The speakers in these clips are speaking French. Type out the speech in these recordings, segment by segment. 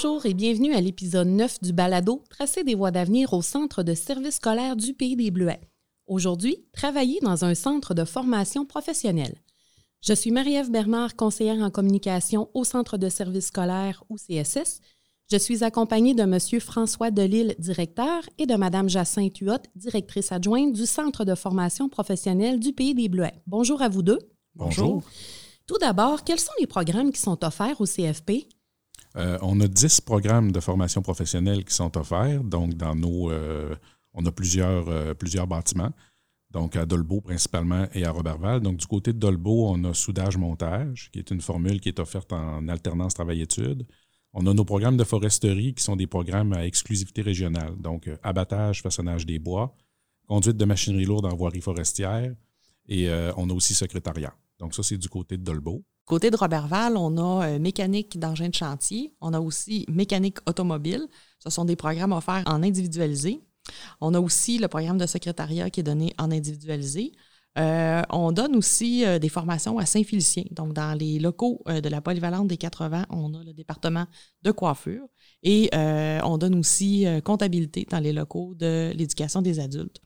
Bonjour et bienvenue à l'épisode 9 du balado Tracer des voies d'avenir au Centre de services scolaires du Pays des Bleuets. Aujourd'hui, travailler dans un centre de formation professionnelle. Je suis Marie-Ève Bernard, conseillère en communication au Centre de services scolaires ou CSS. Je suis accompagnée de M. François Delille, directeur, et de Mme Jacinthe Huot, directrice adjointe du Centre de formation professionnelle du Pays des Bleuets. Bonjour à vous deux. Bonjour. Tout d'abord, quels sont les programmes qui sont offerts au CFP? Euh, on a 10 programmes de formation professionnelle qui sont offerts. Donc, dans nos. euh, on a plusieurs, euh, plusieurs bâtiments. Donc, à Dolbeau principalement et à Roberval. Donc, du côté de Dolbeau, on a soudage-montage, qui est une formule qui est offerte en alternance travail-études. On a nos programmes de foresterie qui sont des programmes à exclusivité régionale. Donc, abattage, façonnage des bois, conduite de machinerie lourde en voirie forestière et on a aussi secrétariat. Donc, ça, c'est du côté de Dolbeau. Côté de Robertval, on a euh, mécanique d'engin de chantier. On a aussi mécanique automobile. Ce sont des programmes offerts en individualisé. On a aussi le programme de secrétariat qui est donné en individualisé. Euh, on donne aussi euh, des formations à Saint-Félicien. Donc, dans les locaux de la polyvalente des 80, on a le département de coiffure. Et on donne aussi comptabilité dans les locaux de l'éducation des adultes.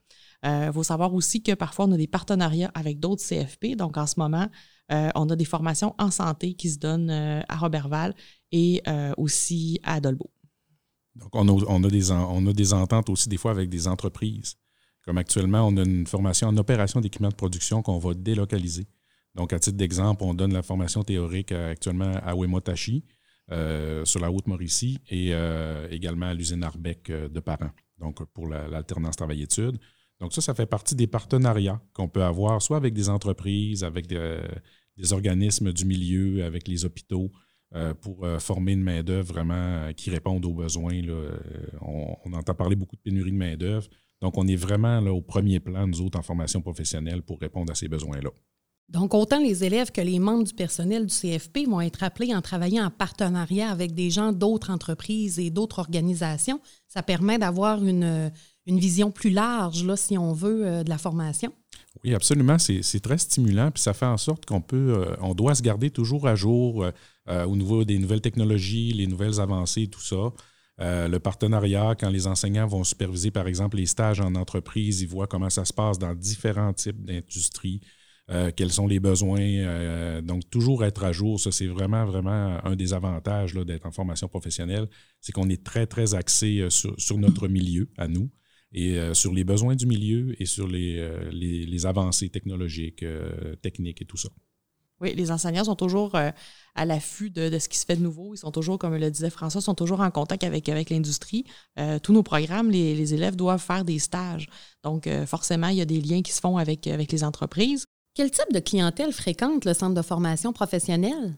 Il faut savoir aussi que parfois, on a des partenariats avec d'autres CFP. Donc, en ce moment, euh, on a des formations en santé qui se donnent euh, à Robertval et euh, aussi à Dolbeau. Donc, on a, des, on a des ententes aussi des fois avec des entreprises. Comme actuellement, on a une formation en opération d'équipement de production qu'on va délocaliser. Donc, à titre d'exemple, on donne la formation théorique euh, actuellement à Wemotachi, euh, sur la Haute-Mauricie, et euh, également à l'usine Arbec euh, de Parent, donc pour la- l'alternance travail-études. Donc, ça, ça fait partie des partenariats qu'on peut avoir, soit avec des entreprises, avec des, des organismes du milieu, avec les hôpitaux, euh, pour euh, former une main-d'œuvre vraiment euh, qui réponde aux besoins. Euh, on, entend parler beaucoup de pénurie de main-d'œuvre. Donc, on est vraiment au premier plan, nous autres, en formation professionnelle pour répondre à ces besoins-là. Donc, autant les élèves que les membres du personnel du CFP vont être appelés en travaillant en partenariat avec des gens d'autres entreprises et d'autres organisations. Ça permet d'avoir une, une vision plus large, là, si on veut, euh, de la formation. Oui, absolument. C'est très stimulant. Puis ça fait en sorte qu'on peut, euh, on doit se garder toujours à jour euh, au niveau des nouvelles technologies, les nouvelles avancées, tout ça. Le partenariat, quand les enseignants vont superviser, par exemple, les stages en entreprise, ils voient comment ça se passe dans différents types d'industries, quels sont les besoins. donc, toujours être à jour, ça, c'est vraiment, vraiment un des avantages d'être en formation professionnelle. C'est qu'on est très, très axé sur notre milieu, à nous et euh, sur les besoins du milieu et sur les, euh, les, les avancées technologiques, euh, techniques et tout ça. Oui, les enseignants sont toujours euh, à l'affût de, de ce qui se fait de nouveau. Ils sont toujours, comme le disait François, sont toujours en contact avec, avec l'industrie. Euh, tous nos programmes, les, les élèves doivent faire des stages. Donc, euh, forcément, il y a des liens qui se font avec, avec les entreprises. Quel type de clientèle fréquente le centre de formation professionnelle?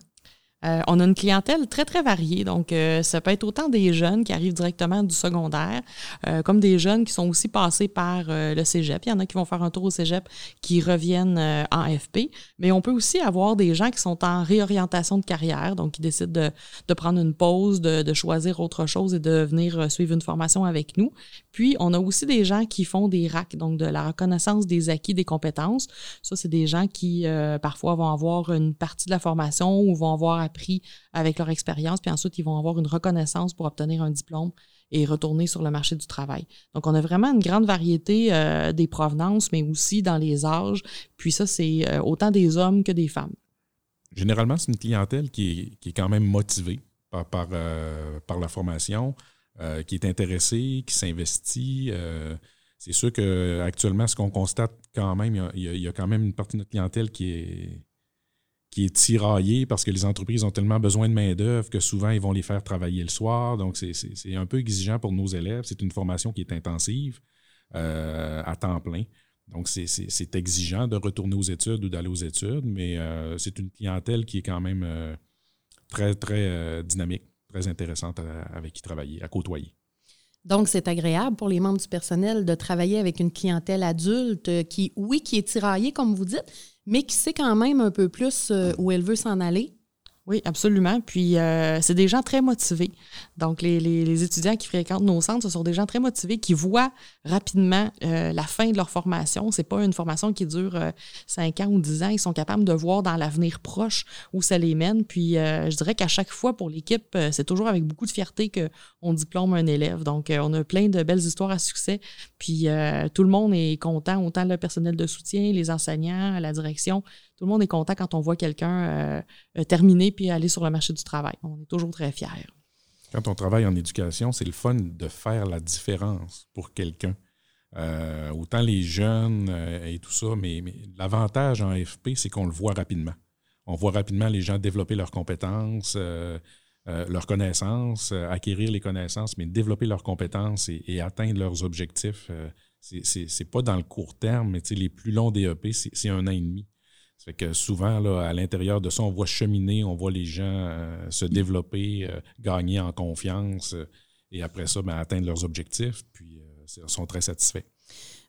Euh, on a une clientèle très, très variée. Donc, euh, ça peut être autant des jeunes qui arrivent directement du secondaire, euh, comme des jeunes qui sont aussi passés par le cégep. Il y en a qui vont faire un tour au cégep, qui reviennent en FP. Mais on peut aussi avoir des gens qui sont en réorientation de carrière, donc qui décident de, prendre une pause, de, choisir autre chose et de venir suivre une formation avec nous. Puis, on a aussi des gens qui font des RAC, donc de la reconnaissance des acquis des compétences. Ça, c'est des gens qui, parfois, vont avoir une partie de la formation ou vont avoir appris avec leur expérience, puis ensuite, ils vont avoir une reconnaissance pour obtenir un diplôme et retourner sur le marché du travail. Donc, on a vraiment une grande variété euh, des provenances, mais aussi dans les âges. Puis ça, c'est euh, autant des hommes que des femmes. Généralement, c'est une clientèle qui est, qui est quand même motivée par, par, euh, la formation, qui est intéressée, qui s'investit. c'est sûr qu'actuellement, ce qu'on constate quand même, il y a quand même une partie de notre clientèle qui est, qui est tiraillée parce que les entreprises ont tellement besoin de main-d'œuvre que souvent, ils vont les faire travailler le soir. Donc, c'est- un peu exigeant pour nos élèves. C'est une formation qui est intensive euh, à temps plein. Donc, c'est- exigeant de retourner aux études ou d'aller aux études, mais euh, c'est une clientèle qui est quand même euh, très, très dynamique, très intéressante avec qui travailler, à côtoyer. Donc, c'est agréable pour les membres du personnel de travailler avec une clientèle adulte euh, qui, oui, qui est tiraillée, comme vous dites, mais qui sait quand même un peu plus euh, où elle veut s'en aller. Oui, absolument. Puis, euh, c'est des gens très motivés. Donc, les, les, étudiants qui fréquentent nos centres, ce sont des gens très motivés qui voient rapidement euh, la fin de leur formation. C'est pas une formation qui dure euh, 5 ans ou 10 ans. Ils sont capables de voir dans l'avenir proche où ça les mène. Puis, euh, je dirais qu'à chaque fois, pour l'équipe, c'est toujours avec beaucoup de fierté qu'on diplôme un élève. Donc, on a plein de belles histoires à succès. Puis, tout le monde est content, autant le personnel de soutien, les enseignants, la direction tout le monde est content quand on voit quelqu'un euh, euh, terminer puis aller sur le marché du travail. On est toujours très fiers. Quand on travaille en éducation, c'est le fun de faire la différence pour quelqu'un. Euh, autant les jeunes et tout ça, mais, l'avantage en FP, c'est qu'on le voit rapidement. On voit rapidement les gens développer leurs compétences, leurs connaissances, acquérir les connaissances, mais développer leurs compétences et, atteindre leurs objectifs. c'est pas dans le court terme, mais les plus longs DEP, c'est un an et demi. Fait que souvent, là, à l'intérieur de ça, on voit cheminer, on voit les gens euh, se développer, euh, gagner en confiance euh, et après ça, ben, atteindre leurs objectifs, puis ils sont très satisfaits.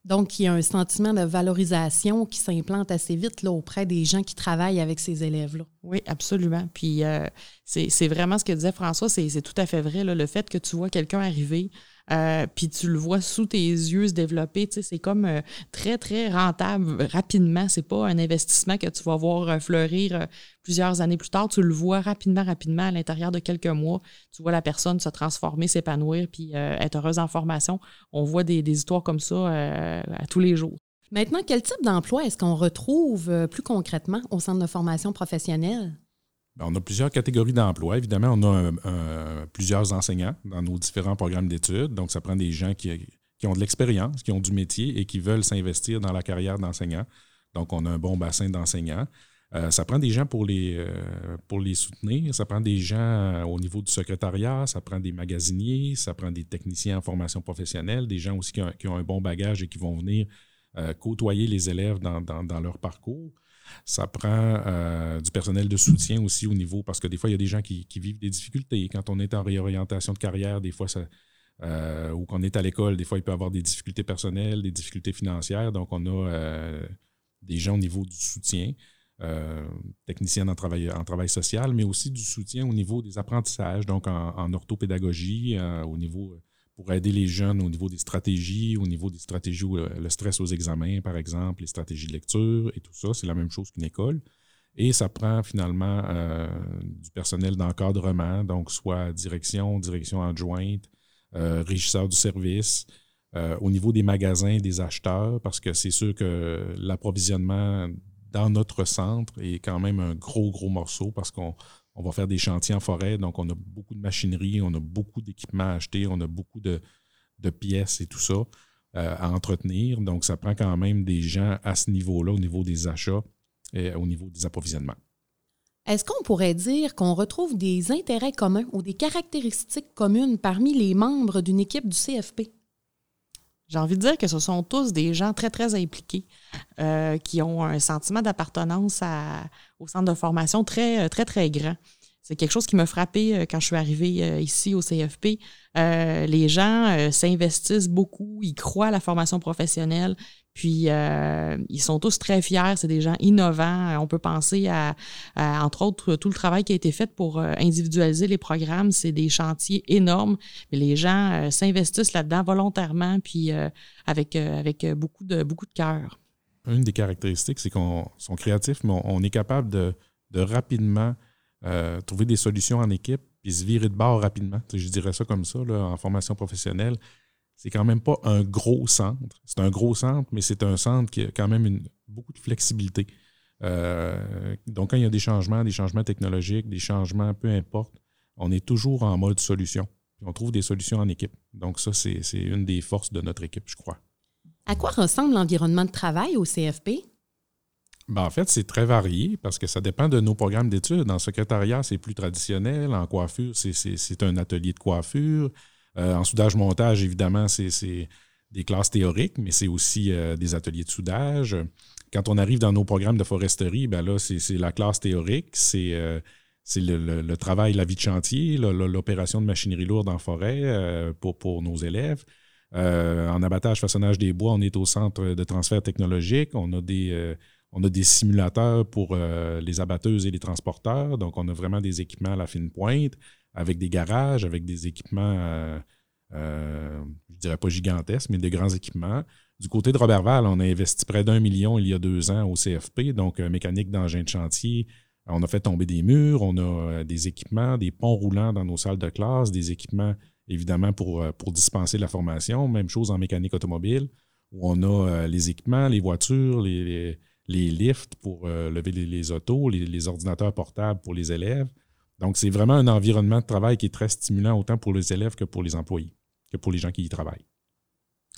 Donc, il y a un sentiment de valorisation qui s'implante assez vite là, auprès des gens qui travaillent avec ces élèves-là. Oui, absolument. Puis, c'est vraiment ce que disait François, c'est tout à fait vrai. le fait que tu vois quelqu'un arriver, euh, puis tu le vois sous tes yeux se développer. C'est comme euh, très, très rentable rapidement. C'est pas un investissement que tu vas voir euh, fleurir plusieurs années plus tard. Tu le vois rapidement, rapidement à l'intérieur de quelques mois. Tu vois la personne se transformer, s'épanouir, puis être heureuse en formation. On voit des, des histoires comme ça à tous les jours. Maintenant, quel type d'emploi est-ce qu'on retrouve plus concrètement au centre de formation professionnelle? Ben, on a plusieurs catégories d'emplois. Évidemment, on a plusieurs enseignants dans nos différents programmes d'études. Donc, ça prend des gens qui, ont de l'expérience, qui ont du métier et qui veulent s'investir dans la carrière d'enseignant. Donc, on a un bon bassin d'enseignants. Euh, ça prend des gens pour les, euh, pour les soutenir. Ça prend des gens euh, au niveau du secrétariat. Ça prend des magasiniers. Ça prend des techniciens en formation professionnelle, des gens aussi qui ont, un bon bagage et qui vont venir côtoyer les élèves dans, dans leur parcours. Ça prend euh, du personnel de soutien aussi au niveau, parce que des fois, il y a des gens qui, vivent des difficultés. Quand on est en réorientation de carrière, des fois, euh, ou qu'on est à l'école, des fois, il peut y avoir des difficultés personnelles, des difficultés financières. Donc, on a euh, des gens au niveau du soutien, techniciens en travail, en travail social, mais aussi du soutien au niveau des apprentissages, donc en orthopédagogie, au niveau pour aider les jeunes au niveau des stratégies, au niveau des stratégies, le stress aux examens, par exemple, les stratégies de lecture et tout ça. C'est la même chose qu'une école. Et ça prend finalement euh, du personnel d'encadrement, donc soit direction, direction adjointe, euh, régisseur du service, euh, au niveau des magasins, des acheteurs, parce que c'est sûr que l'approvisionnement dans notre centre est quand même un gros, gros morceau parce qu'on on va faire des chantiers en forêt, donc on a beaucoup de machinerie, on a beaucoup d'équipements à acheter, on a beaucoup de, pièces et tout ça euh, à entretenir. Donc, ça prend quand même des gens à ce niveau-là, au niveau des achats et au niveau des approvisionnements. Est-ce qu'on pourrait dire qu'on retrouve des intérêts communs ou des caractéristiques communes parmi les membres d'une équipe du CFP? J'ai envie de dire que ce sont tous des gens très, très impliqués, euh, qui ont un sentiment d'appartenance au centre de formation très, très, très grand. C'est quelque chose qui m'a frappé euh, quand je suis arrivée euh, ici au CFP. Euh, les gens s'investissent beaucoup, ils croient à la formation professionnelle, puis ils sont tous très fiers. C'est des gens innovants. On peut penser à, entre autres, tout le travail qui a été fait pour individualiser les programmes. C'est des chantiers énormes, mais les gens s'investissent là-dedans volontairement, puis avec, avec beaucoup de, beaucoup de cœur. Une des caractéristiques, c'est qu'on sont créatifs, mais on, est capable de, de rapidement euh, trouver des solutions en équipe, puis se virer de bord rapidement. je dirais ça comme ça, en formation professionnelle. C'est quand même pas un gros centre. C'est un gros centre, mais c'est un centre qui a quand même une, beaucoup de flexibilité. Euh, donc, quand il y a des changements, des changements technologiques, des changements, peu importe, on est toujours en mode solution. on trouve des solutions en équipe. Donc, ça, c'est une des forces de notre équipe, je crois. À quoi ressemble l'environnement de travail au CFP? Ben, en fait, c'est très varié parce que ça dépend de nos programmes d'études. En secrétariat, c'est plus traditionnel. En coiffure, c'est un atelier de coiffure. Euh, en soudage-montage, évidemment, c'est des classes théoriques, mais c'est aussi euh, des ateliers de soudage. Quand on arrive dans nos programmes de foresterie, ben là, c'est la classe théorique, c'est euh, le, travail, la vie de chantier, l'opération de machinerie lourde en forêt pour, pour nos élèves. en abattage, façonnage des bois, on est au centre de transfert technologique. On a des On a des simulateurs pour les abatteuses et les transporteurs. Donc, on a vraiment des équipements à la fine pointe, avec des garages, avec des équipements, je ne dirais pas gigantesques, mais des grands équipements. Du côté de Robertval, on a investi près d'un million il y a deux ans au CFP, donc mécanique d'engin de chantier, on a fait tomber des murs, on a euh, des équipements, des ponts roulants dans nos salles de classe, des équipements évidemment pour, euh, dispenser la formation. Même chose en mécanique automobile, où on a euh, les équipements, les voitures, les, lifts pour lever les, autos, les, ordinateurs portables pour les élèves. Donc, c'est vraiment un environnement de travail qui est très stimulant autant pour les élèves que pour les employés, que pour les gens qui y travaillent.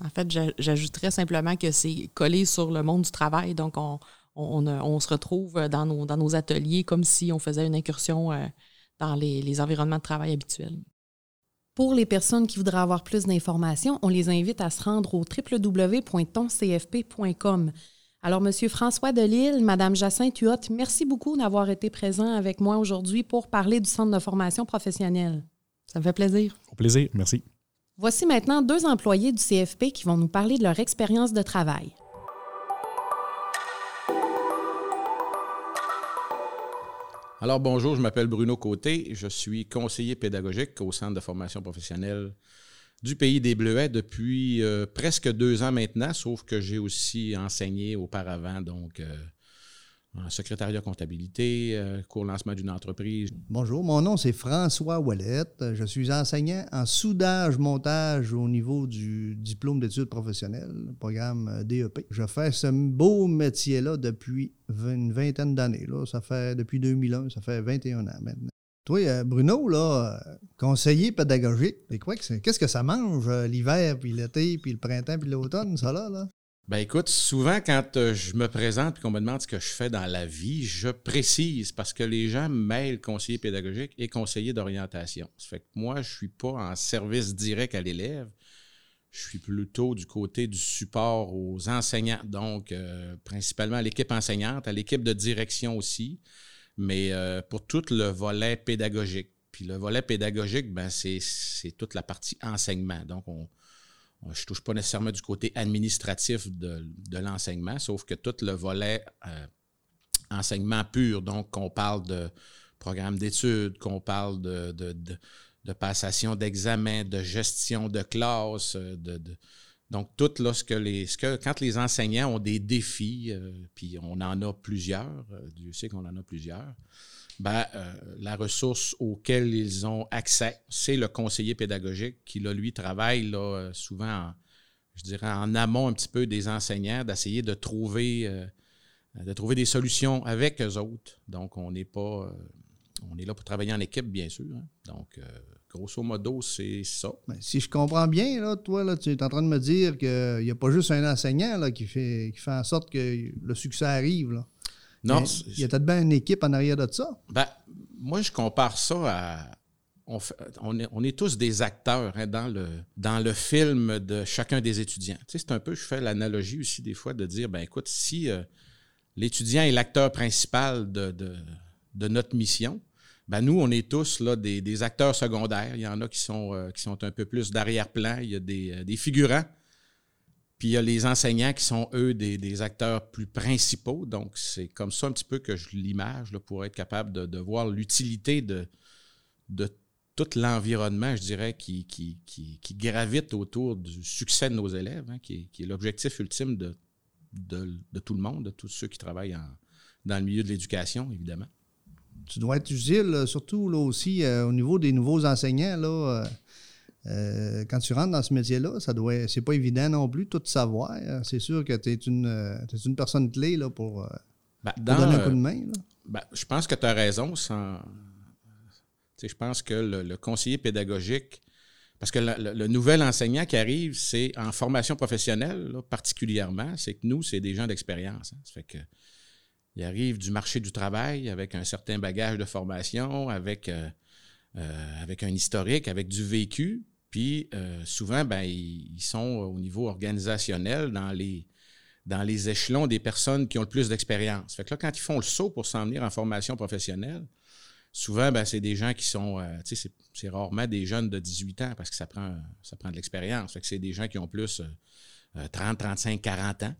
En fait, j'ajouterais simplement que c'est collé sur le monde du travail. Donc, on, on, se retrouve dans nos, dans nos, ateliers comme si on faisait une incursion euh, dans les, environnements de travail habituels. Pour les personnes qui voudraient avoir plus d'informations, on les invite à se rendre au www.toncfp.com. Alors, Monsieur François Delille, Madame Jacinthe Huot, merci beaucoup d'avoir été présent avec moi aujourd'hui pour parler du Centre de formation professionnelle. Ça me fait plaisir. Au plaisir, merci. Voici maintenant deux employés du CFP qui vont nous parler de leur expérience de travail. Alors bonjour, je m'appelle Bruno Côté, je suis conseiller pédagogique au Centre de formation professionnelle du pays des Bleuets depuis euh, presque deux ans maintenant, sauf que j'ai aussi enseigné auparavant, donc euh, en secrétariat comptabilité, euh, cours lancement d'une entreprise. Bonjour, mon nom c'est François Ouellette. Je suis enseignant en soudage-montage au niveau du diplôme d'études professionnelles, programme euh, DEP. Je fais ce beau métier-là depuis une vingtaine d'années. Ça fait depuis 2001, ça fait 21 ans maintenant. Toi, euh, Bruno, là, conseiller pédagogique, qu'est-ce que ça mange l'hiver, puis l'été, puis le printemps, puis l'automne, ça là? là? Ben écoute, souvent quand euh, je me présente et qu'on me demande ce que je fais dans la vie, je précise parce que les gens mêlent conseiller pédagogique et conseiller d'orientation. Ça fait que moi, je suis pas en service direct à l'élève. Je suis plutôt du côté du support aux enseignants, donc euh, principalement à l'équipe enseignante, à l'équipe de direction aussi, mais euh, pour tout le volet pédagogique. Puis le volet pédagogique, ben c'est toute la partie enseignement. Donc, on, je ne touche pas nécessairement du côté administratif de, l'enseignement, sauf que tout le volet euh, enseignement pur, donc qu'on parle de programme d'études, qu'on parle de, de, passation d'examen, de gestion de classe, euh, de, donc tout lorsque les, que, quand les enseignants ont des défis, euh, puis on en a plusieurs, Dieu sait qu'on en a plusieurs, ben, euh, la ressource auquel ils ont accès, c'est le conseiller pédagogique qui, là, lui, travaille là, euh, souvent, je dirais, en amont un petit peu des enseignants, d'essayer de trouver, euh, de trouver des solutions avec eux autres. Donc, on n'est pas. on est là pour travailler en équipe, bien sûr. Hein. Donc, grosso modo, c'est ça. Ben, si je comprends bien, là, toi, là, tu es en train de me dire qu'il n'y a pas juste un enseignant là, qui, fait, qui fait en sorte que le succès arrive. Là. Non. Il y a peut-être bien une équipe en arrière de ça. Ben, moi, je compare ça à. On, est, on est, tous des acteurs hein, dans, le, dans le film de chacun des étudiants. Tu sais, c'est un peu, je fais l'analogie aussi des fois de dire, ben écoute, si euh, l'étudiant est l'acteur principal de, de, notre mission, ben nous, on est tous là, des, acteurs secondaires. Il y en a qui sont, euh, qui sont un peu plus d'arrière-plan. Il y a des, euh, des figurants puis il y a les enseignants qui sont, eux, des, acteurs plus principaux. Donc, c'est comme ça un petit peu que je l'image pour être capable de, voir l'utilité de, de tout l'environnement, je dirais, qui, qui, gravite autour du succès de nos élèves, hein, qui, est, l'objectif ultime de, de, tout le monde, de tous ceux qui travaillent dans le milieu de l'éducation, évidemment. Tu dois être utile, surtout là aussi, euh, au niveau des nouveaux enseignants. Là, euh, euh, quand tu rentres dans ce métier-là, ça doit c'est pas évident non plus tout savoir. C'est sûr que tu es une, une personne clé là, pour, ben, donner un coup de main. Ben, je pense que tu as raison. je pense que le, conseiller pédagogique, parce que le, nouvel enseignant qui arrive, c'est en formation professionnelle particulièrement, c'est que nous, c'est des gens d'expérience. Hein. Ça fait que il arrive du marché du travail avec un certain bagage de formation, avec, avec un historique, avec du vécu. Puis euh, souvent, ben, ils, sont au niveau organisationnel dans les, dans les échelons des personnes qui ont le plus d'expérience. Fait que là, quand ils font le saut pour s'en venir en formation professionnelle, souvent, ben, c'est des gens qui sont, euh, tu sais, c'est rarement des jeunes de 18 ans parce que ça prend, ça prend de l'expérience. Fait que c'est des gens qui ont plus 30, 35, 40 ans.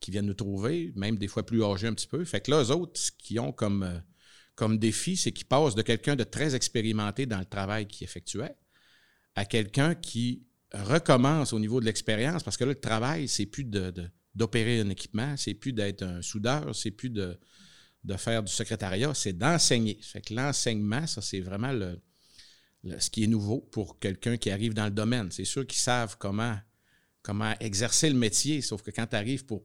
Qui viennent nous trouver, même des fois plus âgés un petit peu. Fait que là, eux autres, ce qu'ils ont comme, euh, comme défi, c'est qu'ils passent de quelqu'un de très expérimenté dans le travail qu'ils effectuait à quelqu'un qui recommence au niveau de l'expérience, parce que là, le travail, c'est plus de, d'opérer un équipement, c'est plus d'être un soudeur, c'est plus de, de faire du secrétariat, c'est d'enseigner. Fait que l'enseignement, ça, c'est vraiment le, ce qui est nouveau pour quelqu'un qui arrive dans le domaine. C'est sûr qu'ils savent comment, comment exercer le métier, sauf que quand tu arrives pour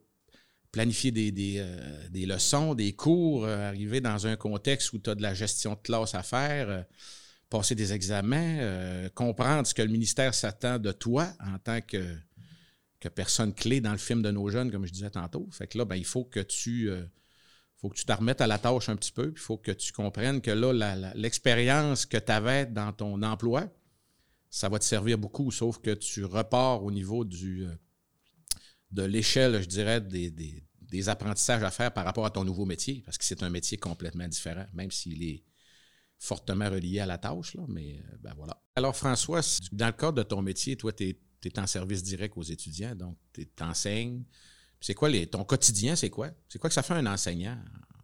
planifier euh, des, leçons, des cours, euh, arriver dans un contexte où tu as de la gestion de classe à faire, euh, passer des examens, comprendre ce que le ministère s'attend de toi en tant que, personne clé dans le film de nos jeunes, comme je disais tantôt. Fait que là, ben, il faut que tu faut que tu te à la tâche un petit peu, puis il faut que tu comprennes que là, l'expérience que tu avais dans ton emploi, ça va te servir beaucoup, sauf que tu repars au niveau du, de l'échelle, je dirais, des, apprentissages à faire par rapport à ton nouveau métier, parce que c'est un métier complètement différent, même s'il est fortement relié à la tâche. Là, mais euh, ben voilà. Alors, François, dans le cadre de ton métier, toi, tu es, en service direct aux étudiants, donc tu enseignes. C'est quoi les, ton quotidien, c'est quoi? C'est quoi que ça fait un enseignant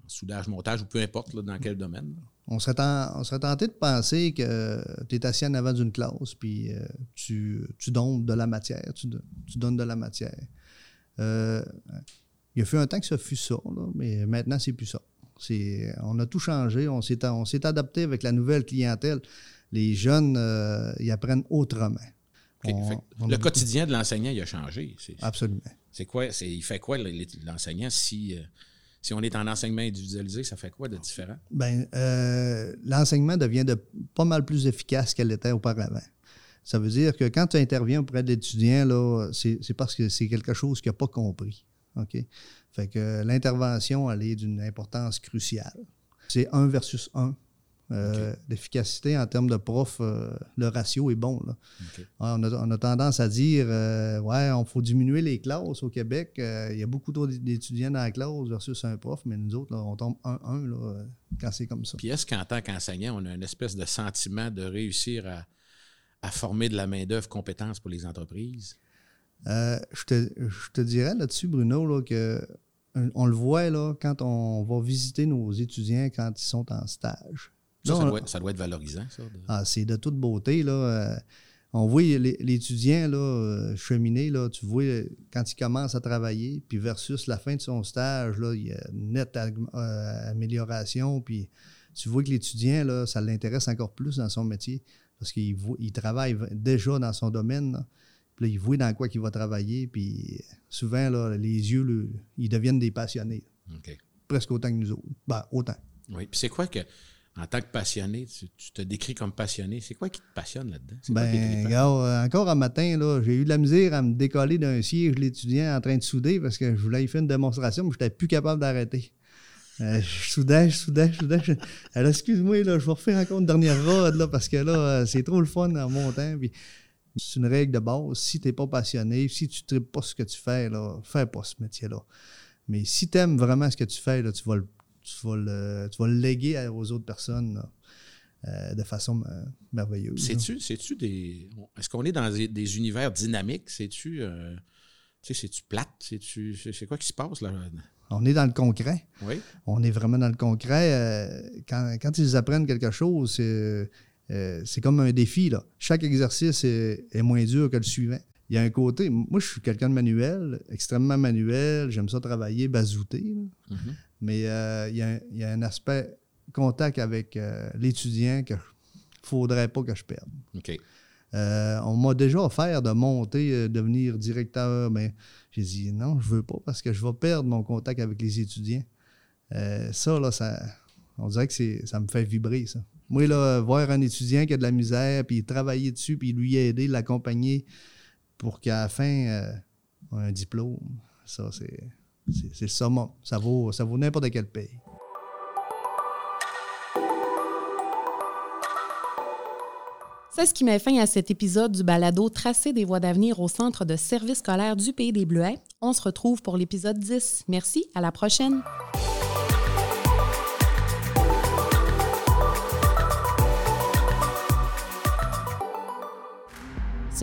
en soudage, montage ou peu importe dans quel domaine? On serait, tenté de penser que tu es assis en avant d'une classe, puis euh, tu, donnes de la matière, tu donnes de la matière. Euh, il a fait un temps que ça fut ça, mais maintenant, c'est plus ça. On a tout changé, on s'est adapté avec la nouvelle clientèle. Les jeunes, euh, ils apprennent autrement. le quotidien de l'enseignant, il a changé. Absolument. C'est quoi? Il fait quoi l'enseignant si, si on est en enseignement individualisé, ça fait quoi de différent? Ben, l'enseignement devient de pas mal plus efficace qu'elle l'était auparavant. Ça veut dire que quand tu interviens auprès de l'étudiant, c'est parce que c'est quelque chose qu'il n'a pas compris. OK? Fait que l'intervention, elle est d'une importance cruciale. C'est 1 versus 1. Euh, l'efficacité en termes de prof, euh, le ratio est bon. On, a, tendance à dire euh, Ouais, on faut diminuer les classes au Québec. Il y a beaucoup trop d'étudiants dans la classe versus un prof, mais nous autres, on tombe 1-1 quand c'est comme ça. Puis est-ce qu'en tant qu'enseignant, on a une espèce de sentiment de réussir à à former de la main-d'œuvre compétence pour les entreprises? Euh, je, te, dirais là-dessus, Bruno, là, que on le voit là, quand on va visiter nos étudiants quand ils sont en stage. Ça, ça, doit, être valorisant, ça. Ah, c'est de toute beauté. Là. Euh, on voit l'étudiant là, cheminer, là, tu vois quand il commence à travailler, puis versus la fin de son stage, là, il y a une nette amélioration, puis tu vois que l'étudiant, ça l'intéresse encore plus dans son métier parce qu'il il travaille déjà dans son domaine. Puis là, il voit dans quoi il va travailler. Puis souvent, là, les yeux, ils deviennent des passionnés. Presque autant que nous autres. Ben, autant. Oui. Puis c'est quoi que, en tant que passionné, tu, te décris comme passionné. C'est quoi qui te passionne là-dedans? Ben, gars, encore un matin, là, j'ai eu de la misère à me décoller d'un siège l'étudiant en train de souder parce que je voulais y faire une démonstration, mais je n'étais plus capable d'arrêter. Euh, je soudais, je soudais, je soudais. Alors, excuse-moi, là, je vais refaire encore une dernière rode, là, parce que là, euh, c'est trop le fun en montant. Puis, c'est une règle de base. Si tu n'es pas passionné, si tu ne pas ce que tu fais, là, fais pas ce métier-là. Mais si tu aimes vraiment ce que tu fais, là, tu, vas le, tu, vas le, tu vas le léguer aux autres personnes euh, de façon merveilleuse. C'est-tu des. Est-ce qu'on est dans des, univers dynamiques? C'est-tu. tu sais, c'est-tu plate? C'est quoi qui se passe là? On est dans le concret. Oui. On est vraiment dans le concret. Euh, quand, ils apprennent quelque chose, c'est euh, comme un défi. Là. Chaque exercice est, moins dur que le suivant. Il y a un côté, moi je suis quelqu'un de manuel, extrêmement manuel, j'aime ça travailler, bazouter. Mm-hmm. Mais euh, il, y a, un aspect contact avec l'étudiant qu'il ne faudrait pas que je perde. OK. on m'a déjà offert de monter, devenir directeur, mais j'ai dit non, je veux pas parce que je vais perdre mon contact avec les étudiants. Euh, ça, là, ça, on dirait que ça me fait vibrer, ça. Moi, là, voir un étudiant qui a de la misère, puis travailler dessus, puis lui aider, l'accompagner pour qu'à la fin, euh, un diplôme, ça, c'est, c'est, le summum. Ça vaut, ça vaut n'importe quel pays. C'est ce qui met fin à cet épisode du balado Tracer des voies d'avenir au Centre de services scolaires du Pays des Bleuets. On se retrouve pour l'épisode 10. Merci, à la prochaine.